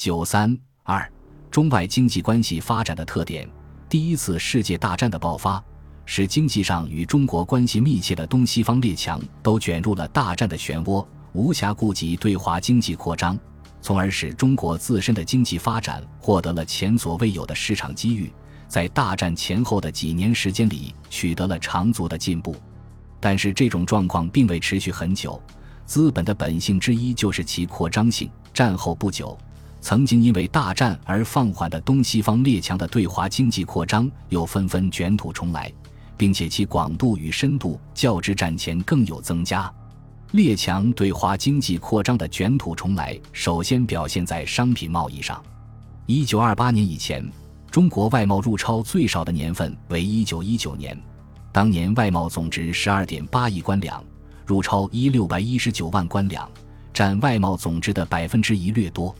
九三二，中外经济关系发展的特点。第一次世界大战的爆发，使经济上与中国关系密切的东西方列强都卷入了大战的漩涡，无暇顾及对华经济扩张，从而使中国自身的经济发展获得了前所未有的市场机遇，在大战前后的几年时间里取得了长足的进步。但是这种状况并未持续很久，资本的本性之一就是其扩张性。战后不久，曾经因为大战而放缓的东西方列强的对华经济扩张又纷纷卷土重来，并且其广度与深度较之战前更有增加。列强对华经济扩张的卷土重来，首先表现在商品贸易上。一九二八年以前，中国外贸入超最少的年份为一九一九年。当年外贸总值十二点八亿官两，入超一六百一十九万官两，占外贸总值的百分之一略多。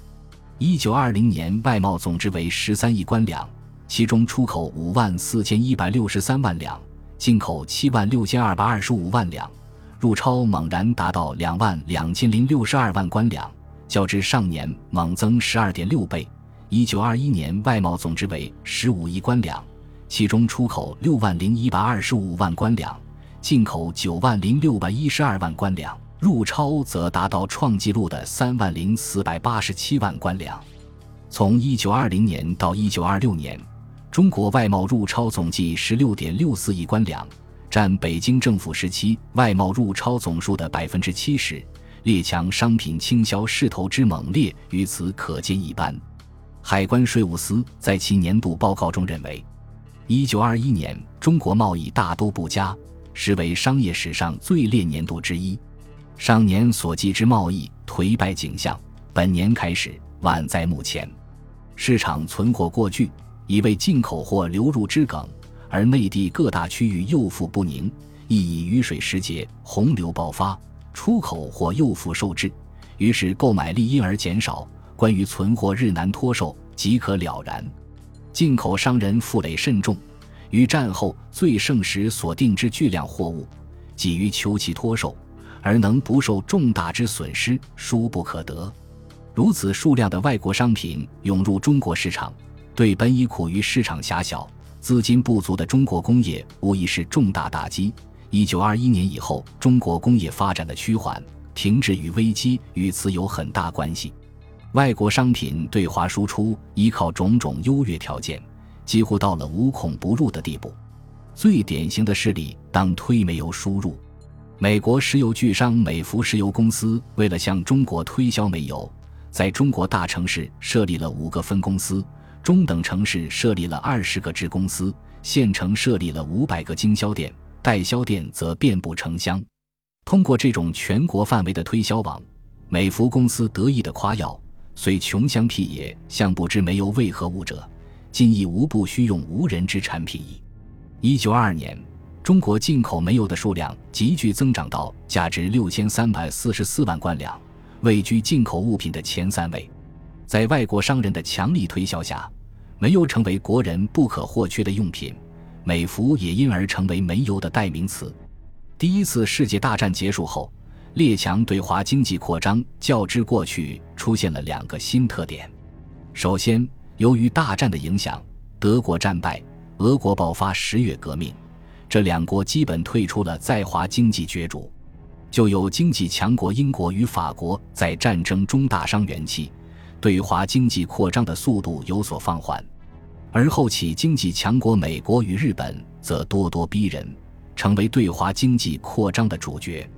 一九二零年外贸总值为十三亿官两，其中出口五万四千一百六十三万两，进口七万六千二百二十五万两，入超猛然达到两万两千零六十二万官两，较之上年猛增十二点六倍。一九二一年外贸总值为十五亿官两。其中出口六万零一百二十五万官两，进口九万零六百一十二万官两，入超则达到创纪录的三万零四百八十七万官两。从一九二零年到一九二六年，中国外贸入超总计十六点六四亿官两，占北京政府时期外贸入超总数的百分之七十。列强商品倾销势头之猛烈，于此可见一斑。海关税务司在其年度报告中认为。一九二一年，中国贸易大都不佳，实为商业史上最劣年度之一。上年所记之贸易颓败景象，本年开始晚在目前。市场存货过巨，已为进口货流入之梗；而内地各大区域又富不宁，亦以雨水时节洪流爆发，出口货又复受制，于是购买力因而减少。关于存货日难脱售，即可了然。进口商人负累甚重，于战后最盛时所定之巨量货物，急于求其脱售，而能不受重大之损失，殊不可得。如此数量的外国商品涌入中国市场，对本已苦于市场狭小、资金不足的中国工业，无疑是重大打击。一九二一年以后，中国工业发展的趋缓、停滞与危机与此有很大关系。外国商品对华输出依靠种种优越条件，几乎到了无孔不入的地步。最典型的事例当推煤油输入。美国石油巨商美孚石油公司为了向中国推销煤油，在中国大城市设立了五个分公司，中等城市设立了二十个支公司，县城设立了五百个经销店，代销店则遍布城乡。通过这种全国范围的推销网，美孚公司得意的夸耀。虽穷乡僻野，向不知煤油为何物者，今亦无不需用无人之产品矣。一九二二年，中国进口煤油的数量急剧增长到价值六千三百四十四万贯两，位居进口物品的前三位。在外国商人的强力推销下，煤油成为国人不可或缺的用品，美孚也因而成为煤油的代名词。第一次世界大战结束后。列强对华经济扩张较之过去出现了两个新特点。首先，由于大战的影响，德国战败，俄国爆发十月革命，这两国基本退出了在华经济角逐。就有经济强国英国与法国在战争中大伤元气，对华经济扩张的速度有所放缓。而后起经济强国美国与日本则咄咄逼人，成为对华经济扩张的主角。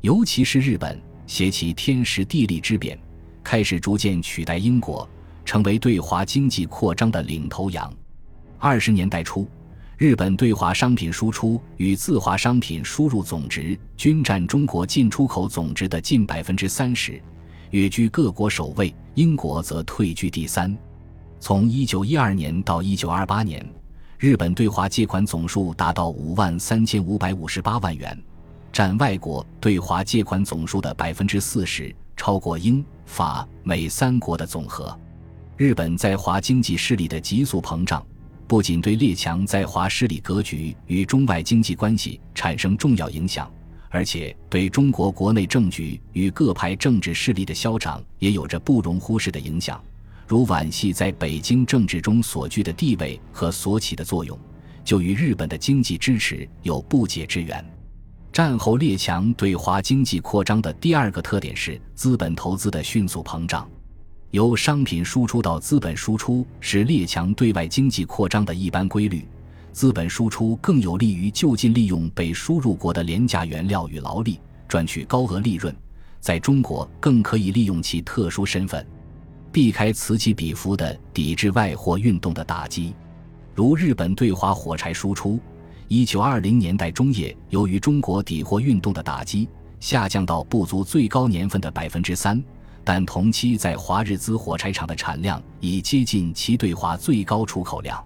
尤其是日本，携其天时地利之便，开始逐渐取代英国，成为对华经济扩张的领头羊。二十年代初，日本对华商品输出与自华商品输入总值均占中国进出口总值的近百分之三十，跃居各国首位。英国则退居第三。从一九一二年到一九二八年，日本对华借款总数达到五万三千五百五十八万元。占外国对华借款总数的百分之四十，超过英法美三国的总和。日本在华经济势力的急速膨胀，不仅对列强在华势力格局与中外经济关系产生重要影响，而且对中国国内政局与各派政治势力的消长也有着不容忽视的影响。如皖系在北京政治中所居的地位和所起的作用，就与日本的经济支持有不解之缘。战后列强对华经济扩张的第二个特点是资本投资的迅速膨胀。由商品输出到资本输出是列强对外经济扩张的一般规律。资本输出更有利于就近利用被输入国的廉价原料与劳力，赚取高额利润。在中国，更可以利用其特殊身份，避开此起彼伏的抵制外货运动的打击。如日本对华火柴输出。一九二零年代中叶，由于中国抵货运动的打击，下降到不足最高年份的百分之三。但同期在华日资火柴厂的产量已接近其对华最高出口量。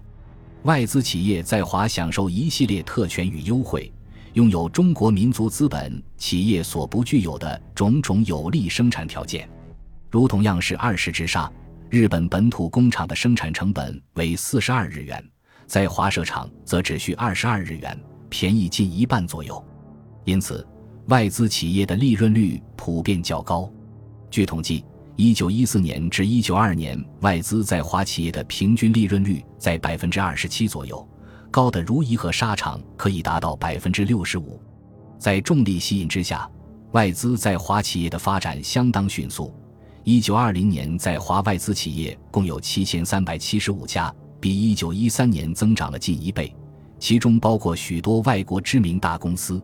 外资企业在华享受一系列特权与优惠，拥有中国民族资本企业所不具有的种种有利生产条件。如同样是二十支纱，日本本土工厂的生产成本为四十二日元。在华设厂则只需二十二日元，便宜近一半左右，因此外资企业的利润率普遍较高。据统计，一九一四年至一九二年，外资在华企业的平均利润率在百分之二十七左右，高的如颐和纱厂可以达到百分之六十五。在重力吸引之下，外资在华企业的发展相当迅速。一九二零年，在华外资企业共有七千三百七十五家。比一九一三年增长了近一倍，其中包括许多外国知名大公司。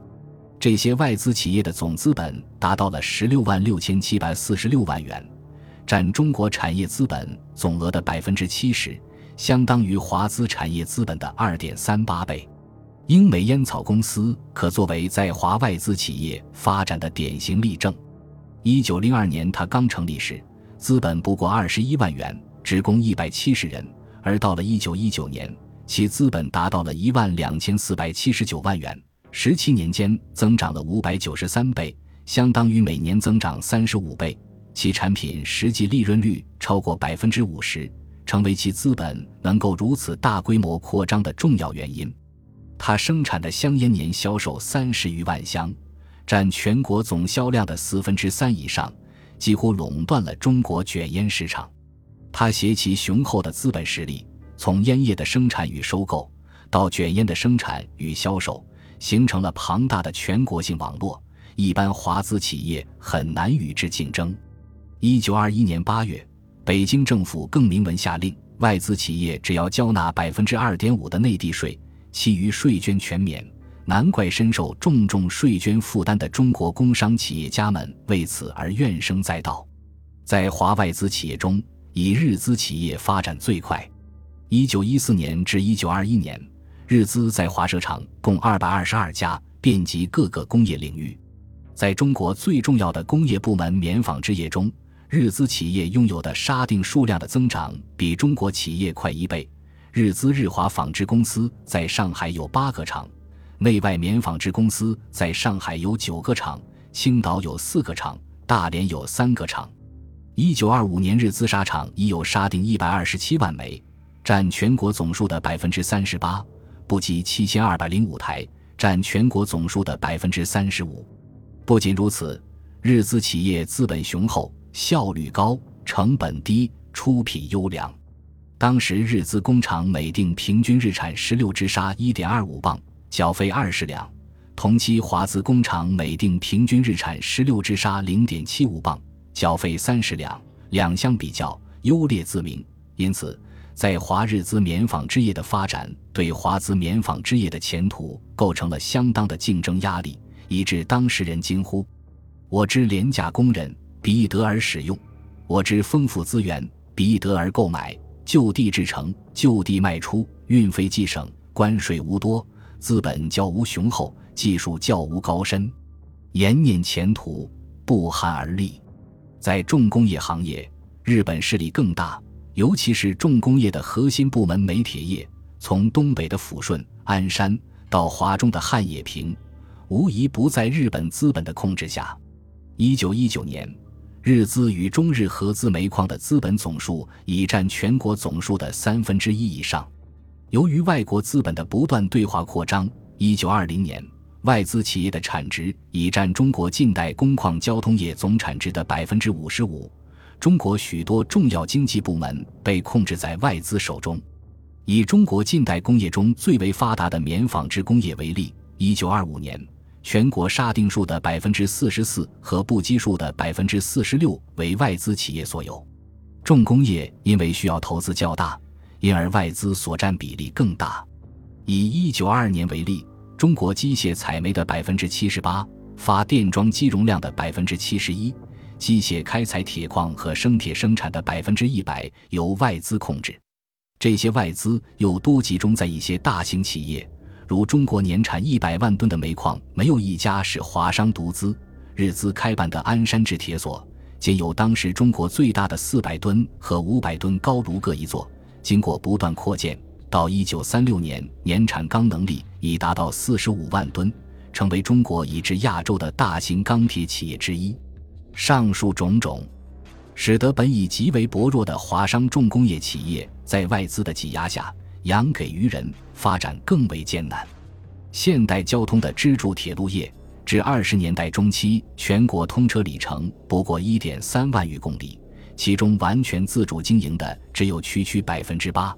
这些外资企业的总资本达到了十六万六千七百四十六万元，占中国产业资本总额的百分之七十，相当于华资产业资本的二点三八倍。英美烟草公司可作为在华外资企业发展的典型例证。一九零二年，它刚成立时，资本不过二十一万元，职工一百七十人。而到了一九一九年，其资本达到了一万两千四百七十九万元，十七年间增长了五百九十三倍，相当于每年增长三十五倍。其产品实际利润率超过百分之五十，成为其资本能够如此大规模扩张的重要原因。它生产的香烟年销售三十余万箱，占全国总销量的四分之三以上，几乎垄断了中国卷烟市场。他携其雄厚的资本实力，从烟叶的生产与收购到卷烟的生产与销售，形成了庞大的全国性网络，一般华资企业很难与之竞争。一九二一年八月，北京政府更明文下令，外资企业只要交纳百分之二点五的内地税，其余税捐全免。难怪深受重重税捐负担的中国工商企业家们为此而怨声载道。在华外资企业中，以日资企业发展最快。一九一四年至一九二一年，日资在华设厂共二百二十二家，遍及各个工业领域。在中国最重要的工业部门棉纺织业中，日资企业拥有的沙锭数量的增长比中国企业快一倍。日资日华纺织公司在上海有八个厂，内外棉纺织公司在上海有九个厂，青岛有四个厂，大连有三个厂。一九二五年，日资纱厂已有纱锭一百二十七万枚，占全国总数的百分之三十八，不及七千二百零五台，占全国总数的百分之三十五。不仅如此，日资企业资本雄厚，效率高，成本低，出品优良。当时日资工厂每锭平均日产十六支纱一点二五磅，缴费二十两；同期华资工厂每锭平均日产十六支纱零点七五磅。缴费三十两，两相比较优劣自明。因此，在华日资棉纺织业的发展，对华资棉纺织业的前途构成了相当的竞争压力，以致当事人惊呼：“我之廉价工人，比易得而使用；我之丰富资源，比易得而购买。就地制成，就地卖出，运费既省，关税无多，资本较无雄厚，技术较无高深，延念前途，不寒而栗。”在重工业行业，日本势力更大，尤其是重工业的核心部门煤铁业，从东北的抚顺、鞍山到华中的汉冶萍，无疑不在日本资本的控制下。一九一九年，日资与中日合资煤矿的资本总数已占全国总数的三分之一以上。由于外国资本的不断对华扩张，一九二零年。外资企业的产值已占中国近代工矿交通业总产值的百分之五十五，中国许多重要经济部门被控制在外资手中。以中国近代工业中最为发达的棉纺织工业为例，一九二五年，全国沙定数的百分之四十四和布基数的百分之四十六为外资企业所有。重工业因为需要投资较大，因而外资所占比例更大。以一九二二年为例，中国机械采煤的百分之七十八，发电装机容量的百分之七十一，机械开采铁矿和生铁生产的百分之一百由外资控制。这些外资又多集中在一些大型企业，如中国年产一百万吨的煤矿，没有一家是华商独资。日资开办的鞍山制铁所，仅有当时中国最大的四百吨和五百吨高炉各一座。经过不断扩建，到一九三六年，年产钢能力已达到四十五万吨，成为中国以至亚洲的大型钢铁企业之一。上述种种。使得本已极为薄弱的华商重工业企业在外资的挤压下，养给于人，发展更为艰难。现代交通的支柱铁路业，至二十年代中期，全国通车里程不过一点三万余公里，其中完全自主经营的只有区区百分之八。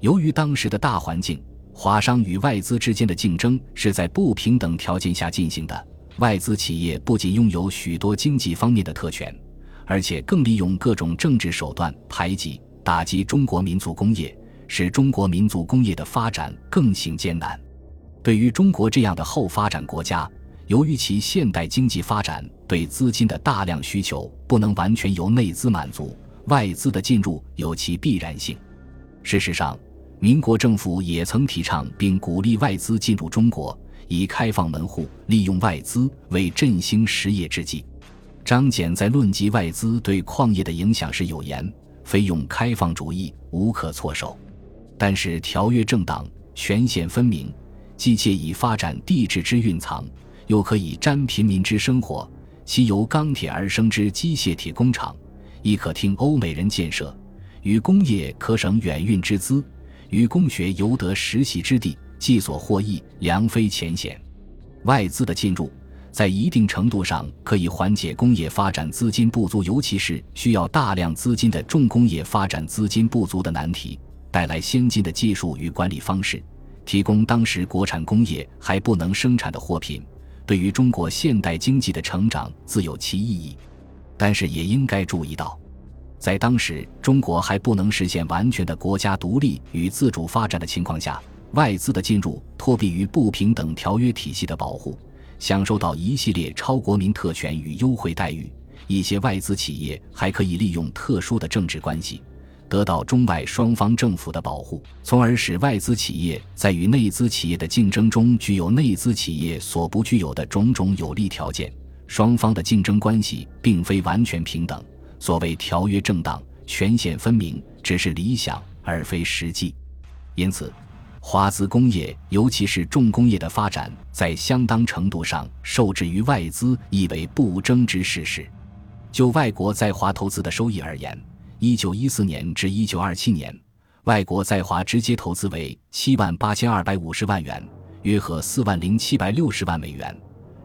由于当时的大环境，华商与外资之间的竞争是在不平等条件下进行的。外资企业不仅拥有许多经济方面的特权。而且更利用各种政治手段排挤、打击中国民族工业，使中国民族工业的发展更形艰难。对于中国这样的后发展国家，由于其现代经济发展对资金的大量需求不能完全由内资满足，外资的进入有其必然性。事实上，民国政府也曾提倡并鼓励外资进入中国，以开放门户、利用外资为振兴实业之计。张謇在论及外资对矿业的影响时有言：“非用开放主义，无可措手。但是条约政党，权限分明，既借以发展地质之蕴藏，又可以沾平民之生活。其由钢铁而生之机械铁工厂，亦可听欧美人建设，与工业可省远运之资，与工学犹得实习之地，既所获益，良非浅显。外资的进入。”在一定程度上可以缓解工业发展资金不足，尤其是需要大量资金的重工业发展资金不足的难题，带来先进的技术与管理方式，提供当时国产工业还不能生产的货品，对于中国现代经济的成长自有其意义。但是也应该注意到，在当时中国还不能实现完全的国家独立与自主发展的情况下，外资的进入托庇于不平等条约体系的保护。享受到一系列超国民特权与优惠待遇，一些外资企业还可以利用特殊的政治关系，得到中外双方政府的保护，从而使外资企业在与内资企业的竞争中具有内资企业所不具有的种种有利条件。双方的竞争关系并非完全平等，所谓条约正当、权限分明，只是理想而非实际。因此。华资工业，尤其是重工业的发展，在相当程度上受制于外资，亦为不争之事实。就外国在华投资的收益而言，一九一四年至一九二七年，外国在华直接投资为七万八千二百五十万元，约合四万零七百六十万美元；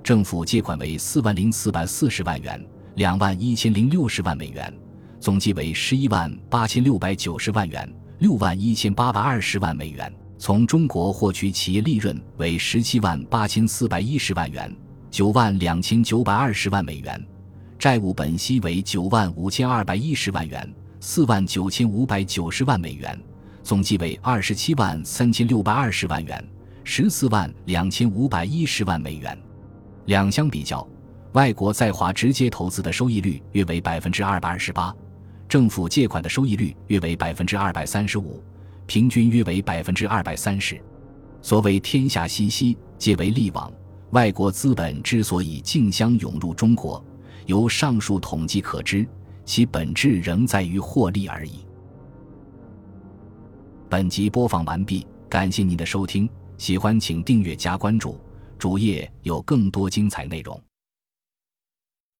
政府借款为四万零四百四十万元，两万一千零六十万美元，总计为十一万八千六百九十万元，六万一千八百二十万美元。从中国获取企业利润为十七万八千四百一十万元，九万两千九百二十万美元，债务本息为九万五千二百一十万元，四万九千五百九十万美元，总计为二十七万三千六百二十万元，十四万两千五百一十万美元。两相比较，外国在华直接投资的收益率约为百分之二百二十八，政府借款的收益率约为百分之二百三十五。平均约为百分之二百三十。所谓天下熙熙，皆为利往。外国资本之所以竞相涌入中国，由上述统计可知，其本质仍在于获利而已。本集播放完毕，感谢您的收听，喜欢请订阅加关注，主页有更多精彩内容。